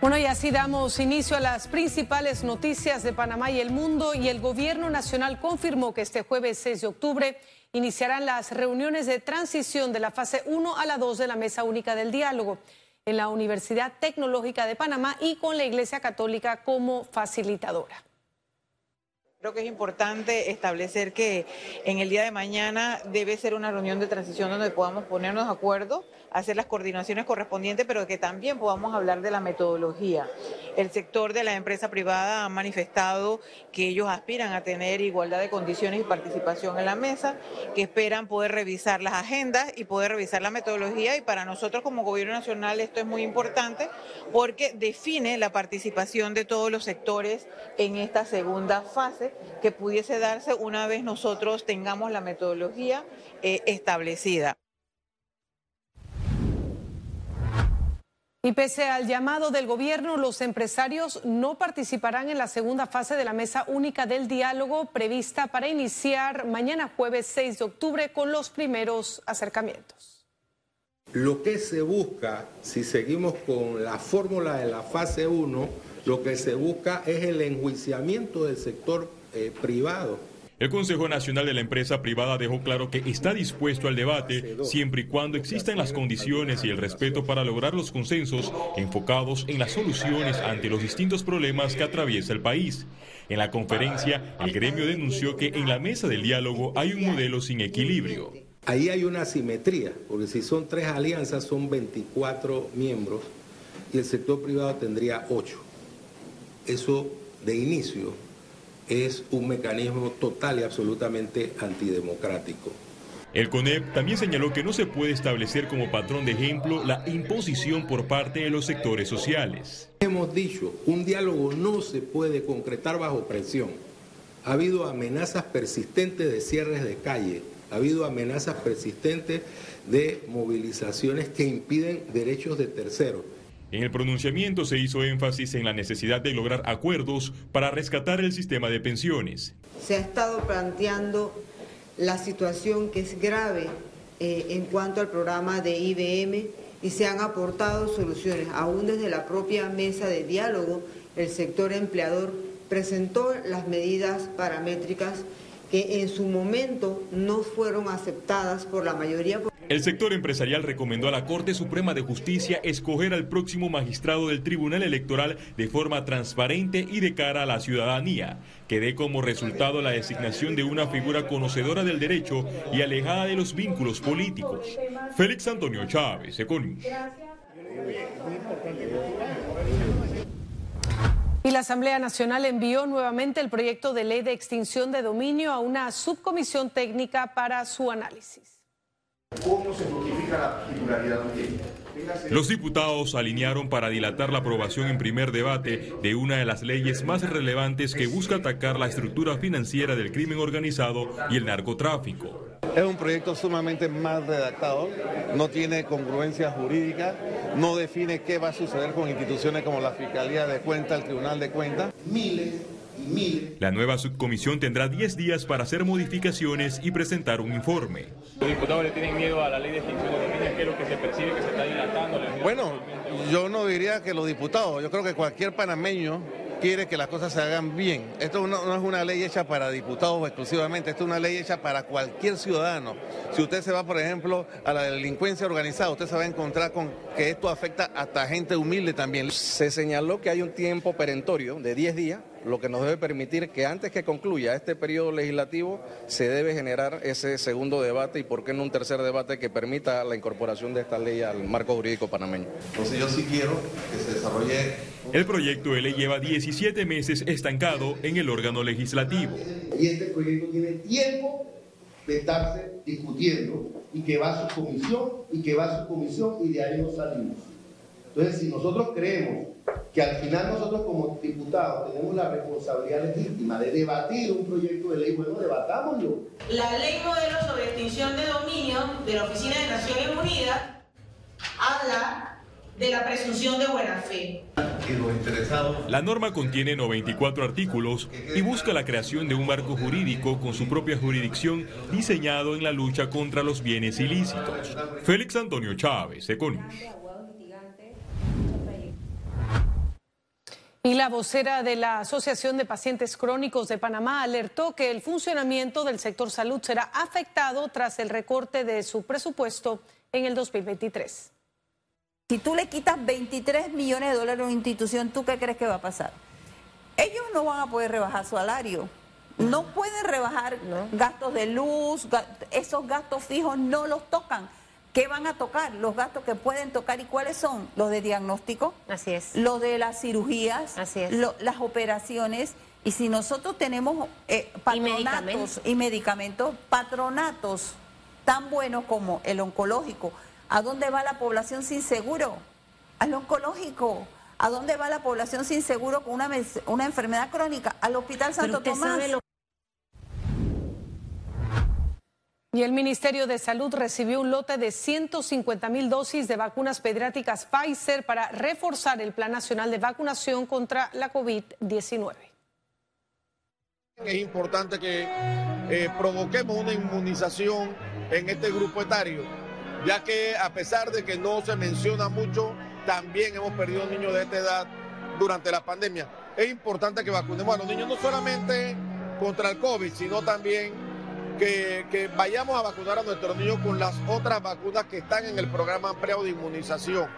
Bueno, y así damos inicio a las principales noticias de Panamá y el mundo y el gobierno nacional confirmó que este jueves 6 de octubre iniciarán las reuniones de transición de la fase 1 a la 2 de la Mesa Única del Diálogo en la Universidad Tecnológica de Panamá y con la Iglesia Católica como facilitadora. Creo que es importante establecer que en el día de mañana debe ser una reunión de transición donde podamos ponernos de acuerdo hacer las coordinaciones correspondientes, pero que también podamos hablar de la metodología. El sector de la empresa privada ha manifestado que ellos aspiran a tener igualdad de condiciones y participación en la mesa, que esperan poder revisar las agendas y poder revisar la metodología y para nosotros como gobierno nacional esto es muy importante porque define la participación de todos los sectores en esta segunda fase que pudiese darse una vez nosotros tengamos la metodología eh, establecida. Y pese al llamado del gobierno, los empresarios no participarán en la segunda fase de la mesa única del diálogo prevista para iniciar mañana jueves 6 de octubre con los primeros acercamientos. Lo que se busca, si seguimos con la fórmula de la fase 1, lo que se busca es el enjuiciamiento del sector eh, privado el Consejo Nacional de la Empresa Privada dejó claro que está dispuesto al debate siempre y cuando existan las condiciones y el respeto para lograr los consensos enfocados en las soluciones ante los distintos problemas que atraviesa el país. En la conferencia, el gremio denunció que en la mesa del diálogo hay un modelo sin equilibrio. Ahí hay una asimetría, porque si son tres alianzas son 24 miembros y el sector privado tendría 8. Eso de inicio es un mecanismo total y absolutamente antidemocrático. El CONEP también señaló que no se puede establecer como patrón de ejemplo la imposición por parte de los sectores sociales. Hemos dicho, un diálogo no se puede concretar bajo presión. Ha habido amenazas persistentes de cierres de calle, ha habido amenazas persistentes de movilizaciones que impiden derechos de terceros. En el pronunciamiento se hizo énfasis en la necesidad de lograr acuerdos para rescatar el sistema de pensiones. Se ha estado planteando la situación que es grave eh, en cuanto al programa de IBM y se han aportado soluciones. Aún desde la propia mesa de diálogo, el sector empleador presentó las medidas paramétricas que en su momento no fueron aceptadas por la mayoría. El sector empresarial recomendó a la Corte Suprema de Justicia escoger al próximo magistrado del Tribunal Electoral de forma transparente y de cara a la ciudadanía, que dé como resultado la designación de una figura conocedora del derecho y alejada de los vínculos políticos. Félix Antonio Chávez, Econius. Y la Asamblea Nacional envió nuevamente el proyecto de ley de extinción de dominio a una subcomisión técnica para su análisis. ¿Cómo se justifica la titularidad Los diputados alinearon para dilatar la aprobación en primer debate de una de las leyes más relevantes que busca atacar la estructura financiera del crimen organizado y el narcotráfico. Es un proyecto sumamente mal redactado, no tiene congruencia jurídica, no define qué va a suceder con instituciones como la Fiscalía de Cuentas, el Tribunal de Cuentas. Miles la nueva subcomisión tendrá 10 días para hacer modificaciones y presentar un informe. ¿Los diputados le tienen miedo a la ley de extinción de dominio? ¿Qué es lo que se percibe que se está dilatando? Bueno, yo no diría que los diputados, yo creo que cualquier panameño quiere que las cosas se hagan bien. Esto no, es una ley hecha para diputados exclusivamente, esto es una ley hecha para cualquier ciudadano. Si usted se va, por ejemplo, a la delincuencia organizada, usted se va a encontrar con que esto afecta hasta gente humilde también. Se señaló que hay un tiempo perentorio de 10 días lo que nos debe permitir que antes que concluya este periodo legislativo se debe generar ese segundo debate y por qué no un tercer debate que permita la incorporación de esta ley al marco jurídico panameño. Entonces yo sí quiero que se desarrolle... El proyecto de ley lleva 17 meses estancado en el órgano legislativo. Y este proyecto tiene tiempo de estarse discutiendo y que va a su comisión y que va a su comisión y de ahí no salimos. Entonces, si nosotros creemos que al final nosotros como diputados tenemos la responsabilidad legítima de debatir un proyecto de ley, bueno, debatámoslo. La ley modelo sobre extinción de dominio de la Oficina de Naciones Unidas habla de la presunción de buena fe. La norma contiene 94 artículos y busca la creación de un marco jurídico con su propia jurisdicción diseñado en la lucha contra los bienes ilícitos. Félix Antonio Chávez, Econius. Y la vocera de la Asociación de Pacientes Crónicos de Panamá alertó que el funcionamiento del sector salud será afectado tras el recorte de su presupuesto en el 2023. Si tú le quitas 23 millones de dólares a una institución, ¿tú qué crees que va a pasar? Ellos no van a poder rebajar su salario. No pueden rebajar gastos de luz, esos gastos fijos no los tocan. ¿Qué van a tocar? Los gastos que pueden tocar y cuáles son? Los de diagnóstico. Así es. Los de las cirugías. Así es. las operaciones. Y si nosotros tenemos eh, patronatos y medicamentos, patronatos tan buenos como el oncológico, ¿a dónde va la población sin seguro? Al oncológico. ¿A dónde va la población sin seguro con una, una enfermedad crónica? Al Hospital Santo Tomás. Y el Ministerio de Salud recibió un lote de 150 mil dosis de vacunas pediátricas Pfizer para reforzar el Plan Nacional de Vacunación contra la COVID-19. Es importante que eh, provoquemos una inmunización en este grupo etario, ya que a pesar de que no se menciona mucho, también hemos perdido niños de esta edad durante la pandemia. Es importante que vacunemos a los niños no solamente contra el COVID, sino también que, vayamos a vacunar a nuestros niños con las otras vacunas que están en el programa ampliado de inmunización.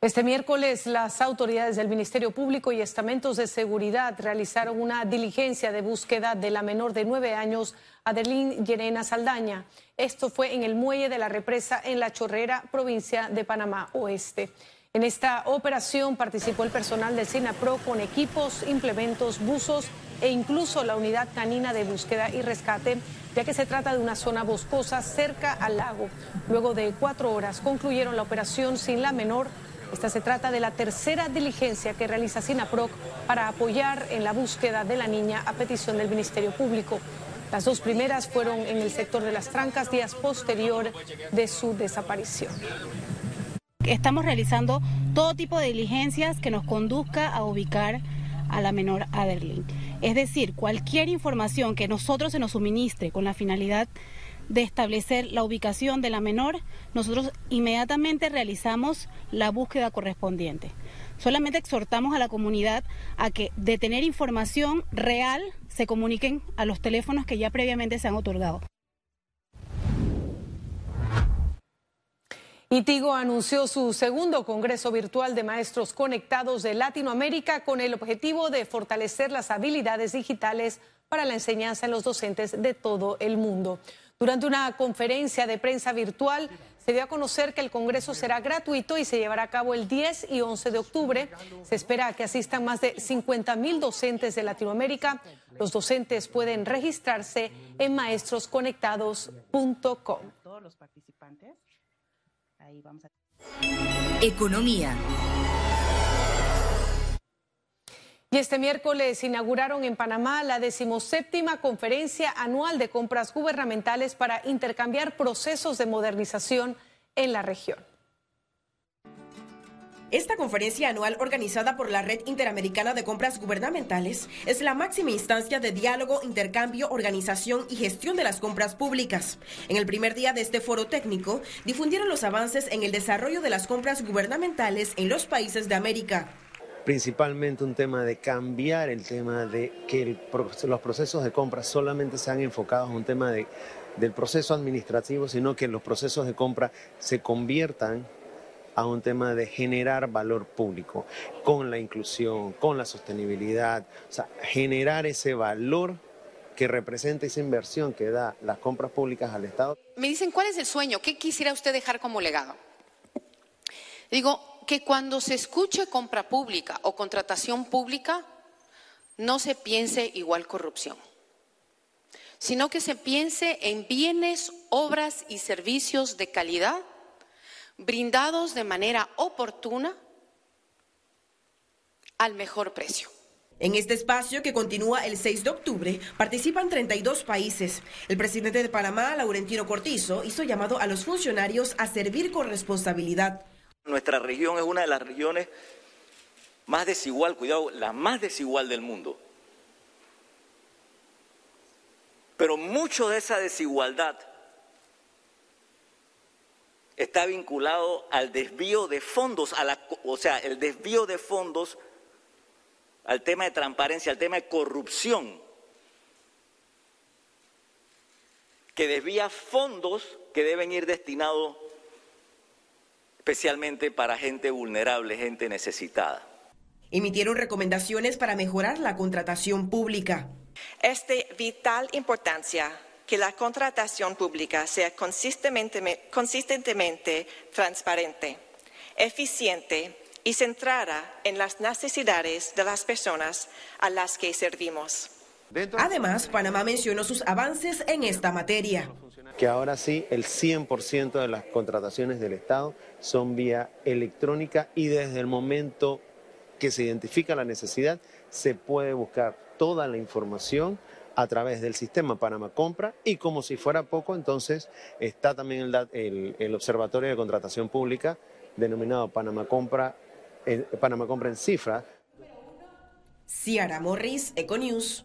Este miércoles las autoridades del Ministerio Público y estamentos de seguridad realizaron una diligencia de búsqueda de la menor de nueve años, Adeline Yerena Saldaña. Esto fue en el muelle de la represa en La Chorrera, provincia de Panamá Oeste. En esta operación participó el personal del SINAPRO con equipos, implementos, buzos e incluso la unidad canina de búsqueda y rescate, ya que se trata de una zona boscosa cerca al lago. Luego de cuatro horas concluyeron la operación sin la menor. Esta se trata de la tercera diligencia que realiza SINAPROC para apoyar en la búsqueda de la niña a petición del Ministerio Público. Las dos primeras fueron en el sector de las trancas días posterior de su desaparición. Estamos realizando todo tipo de diligencias que nos conduzca a ubicar a la menor Aderlin. Es decir, cualquier información que nosotros se nos suministre con la finalidad de establecer la ubicación de la menor, nosotros inmediatamente realizamos la búsqueda correspondiente. Solamente exhortamos a la comunidad a que de tener información real se comuniquen a los teléfonos que ya previamente se han otorgado. Itigo anunció su segundo Congreso Virtual de Maestros Conectados de Latinoamérica con el objetivo de fortalecer las habilidades digitales para la enseñanza en los docentes de todo el mundo. Durante una conferencia de prensa virtual se dio a conocer que el Congreso será gratuito y se llevará a cabo el 10 y 11 de octubre. Se espera que asistan más de 50 mil docentes de Latinoamérica. Los docentes pueden registrarse en maestrosconectados.com. Todos los participantes Economía. Y este miércoles inauguraron en Panamá la decimoséptima conferencia anual de compras gubernamentales para intercambiar procesos de modernización en la región. Esta conferencia anual organizada por la Red Interamericana de Compras Gubernamentales es la máxima instancia de diálogo, intercambio, organización y gestión de las compras públicas. En el primer día de este foro técnico, difundieron los avances en el desarrollo de las compras gubernamentales en los países de América principalmente un tema de cambiar el tema de que los procesos de compra solamente sean enfocados en un tema de, del proceso administrativo, sino que los procesos de compra se conviertan a un tema de generar valor público, con la inclusión, con la sostenibilidad, o sea, generar ese valor que representa esa inversión que da las compras públicas al Estado. Me dicen, ¿cuál es el sueño? ¿Qué quisiera usted dejar como legado? Digo, que cuando se escuche compra pública o contratación pública, no se piense igual corrupción, sino que se piense en bienes, obras y servicios de calidad brindados de manera oportuna al mejor precio. En este espacio, que continúa el 6 de octubre, participan 32 países. El presidente de Panamá, Laurentino Cortizo, hizo llamado a los funcionarios a servir con responsabilidad. Nuestra región es una de las regiones más desigual, cuidado, la más desigual del mundo. Pero mucho de esa desigualdad está vinculado al desvío de fondos, a la, o sea, el desvío de fondos al tema de transparencia, al tema de corrupción, que desvía fondos que deben ir destinados especialmente para gente vulnerable, gente necesitada. Emitieron recomendaciones para mejorar la contratación pública. Es de vital importancia que la contratación pública sea consistentemente, consistentemente transparente, eficiente y centrada en las necesidades de las personas a las que servimos. Además, Panamá mencionó sus avances en esta materia. Que ahora sí, el 100% de las contrataciones del Estado son vía electrónica y desde el momento que se identifica la necesidad, se puede buscar toda la información a través del sistema Panamá Compra y como si fuera poco, entonces está también el, Observatorio de Contratación Pública denominado Panamá Compra, eh, Panamá Compra en cifra. Ciara Morris, Econews.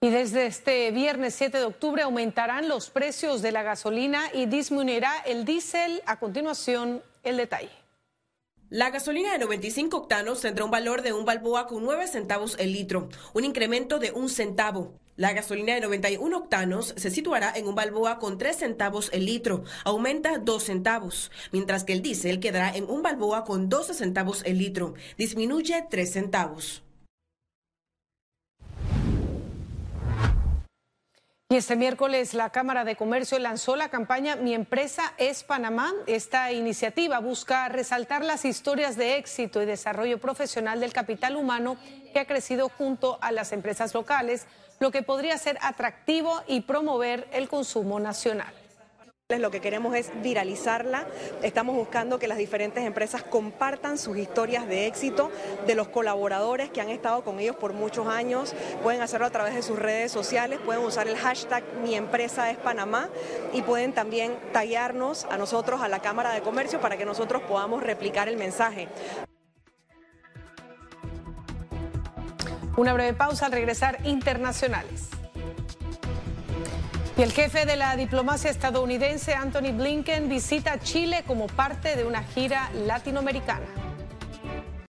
Y desde este viernes 7 de octubre aumentarán los precios de la gasolina y disminuirá el diésel. A continuación, el detalle. La gasolina de 95 octanos tendrá un valor de un balboa con 9 centavos el litro, un incremento de un centavo. La gasolina de 91 octanos se situará en un balboa con 3 centavos el litro, aumenta 2 centavos, mientras que el diésel quedará en un balboa con 12 centavos el litro, disminuye 3 centavos. Y este miércoles la Cámara de Comercio lanzó la campaña Mi empresa es Panamá. Esta iniciativa busca resaltar las historias de éxito y desarrollo profesional del capital humano que ha crecido junto a las empresas locales, lo que podría ser atractivo y promover el consumo nacional. Lo que queremos es viralizarla. Estamos buscando que las diferentes empresas compartan sus historias de éxito de los colaboradores que han estado con ellos por muchos años. Pueden hacerlo a través de sus redes sociales, pueden usar el hashtag Mi empresa es Panamá y pueden también tallarnos a nosotros, a la Cámara de Comercio, para que nosotros podamos replicar el mensaje. Una breve pausa al regresar internacionales. Y el jefe de la diplomacia estadounidense, Anthony Blinken, visita Chile como parte de una gira latinoamericana.